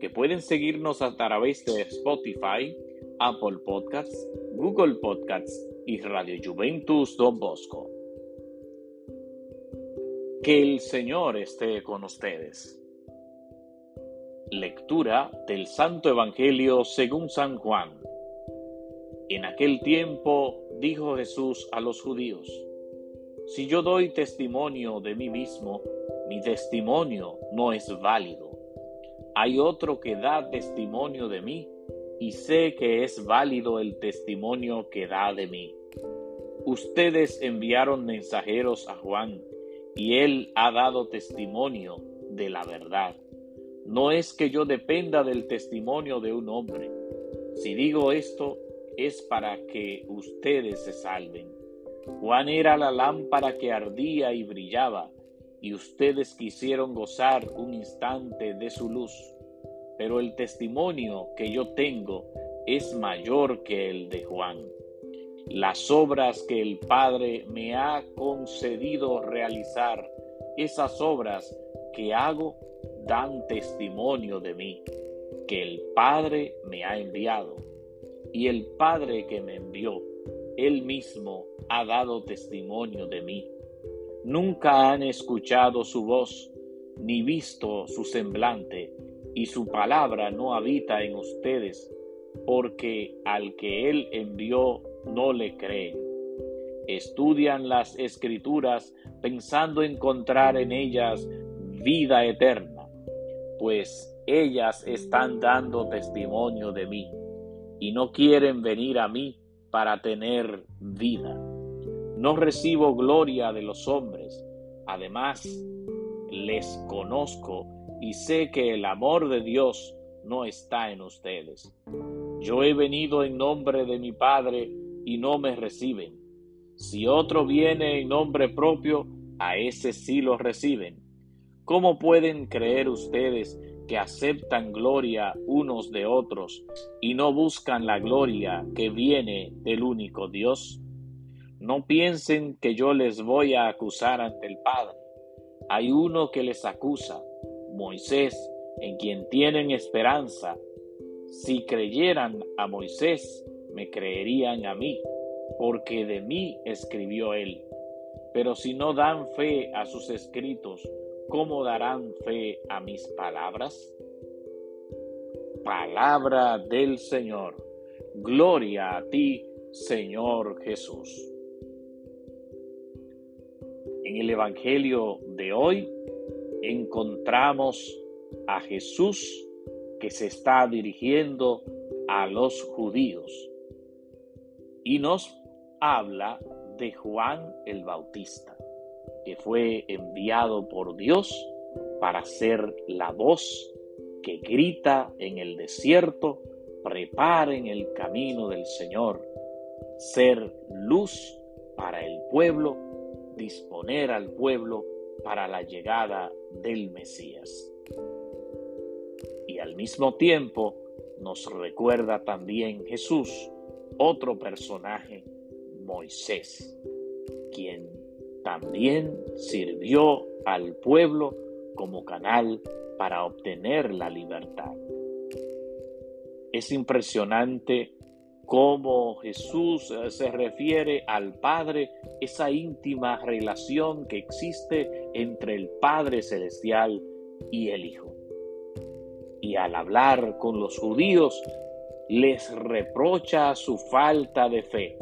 que pueden seguirnos a través de Spotify, Apple Podcasts, Google Podcasts y Radio Juventus Don Bosco. Que el Señor esté con ustedes. Lectura del Santo Evangelio según San Juan. En aquel tiempo dijo Jesús a los judíos, Si yo doy testimonio de mí mismo, mi testimonio no es válido. Hay otro que da testimonio de mí, y sé que es válido el testimonio que da de mí. Ustedes enviaron mensajeros a Juan, y él ha dado testimonio de la verdad. No es que yo dependa del testimonio de un hombre. Si digo esto, es para que ustedes se salven. Juan era la lámpara que ardía y brillaba, y ustedes quisieron gozar un instante de su luz. Pero el testimonio que yo tengo es mayor que el de Juan las obras que el Padre me ha concedido realizar, esas obras que hago dan testimonio de mí, que el Padre me ha enviado. Y el Padre que me envió, él mismo ha dado testimonio de mí. Nunca han escuchado su voz, ni visto su semblante, y su palabra no habita en ustedes, porque al que él envió no le creen. Estudian las escrituras pensando encontrar en ellas vida eterna, pues ellas están dando testimonio de mí y no quieren venir a mí para tener vida. No recibo gloria de los hombres, además les conozco y sé que el amor de Dios no está en ustedes. Yo he venido en nombre de mi Padre y no me reciben. Si otro viene en nombre propio, a ese sí lo reciben. ¿Cómo pueden creer ustedes que aceptan gloria unos de otros y no buscan la gloria que viene del único Dios? No piensen que yo les voy a acusar ante el Padre. Hay uno que les acusa, Moisés, en quien tienen esperanza. Si creyeran a Moisés, me creerían a mí, porque de mí escribió él. Pero si no dan fe a sus escritos, ¿cómo darán fe a mis palabras? Palabra del Señor. Gloria a ti, Señor Jesús. En el Evangelio de hoy encontramos a Jesús que se está dirigiendo a los judíos. Y nos habla de Juan el Bautista, que fue enviado por Dios para ser la voz que grita en el desierto, preparen el camino del Señor, ser luz para el pueblo, disponer al pueblo para la llegada del Mesías. Y al mismo tiempo nos recuerda también Jesús otro personaje, Moisés, quien también sirvió al pueblo como canal para obtener la libertad. Es impresionante cómo Jesús eh, se refiere al Padre, esa íntima relación que existe entre el Padre Celestial y el Hijo. Y al hablar con los judíos, les reprocha su falta de fe.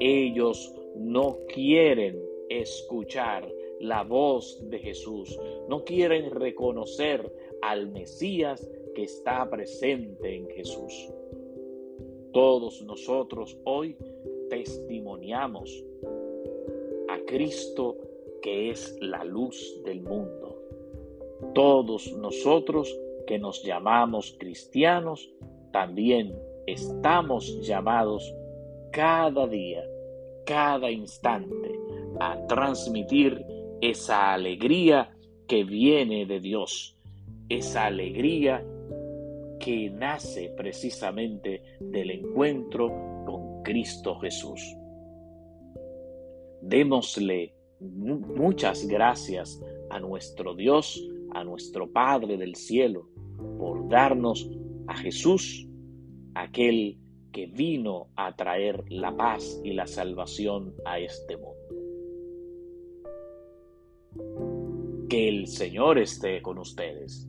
Ellos no quieren escuchar la voz de Jesús, no quieren reconocer al Mesías que está presente en Jesús. Todos nosotros hoy testimoniamos a Cristo que es la luz del mundo. Todos nosotros que nos llamamos cristianos también estamos llamados cada día, cada instante, a transmitir esa alegría que viene de Dios, esa alegría que nace precisamente del encuentro con Cristo Jesús. Démosle muchas gracias a nuestro Dios, a nuestro Padre del cielo, por darnos a Jesús, aquel que vino a traer la paz y la salvación a este mundo. Que el Señor esté con ustedes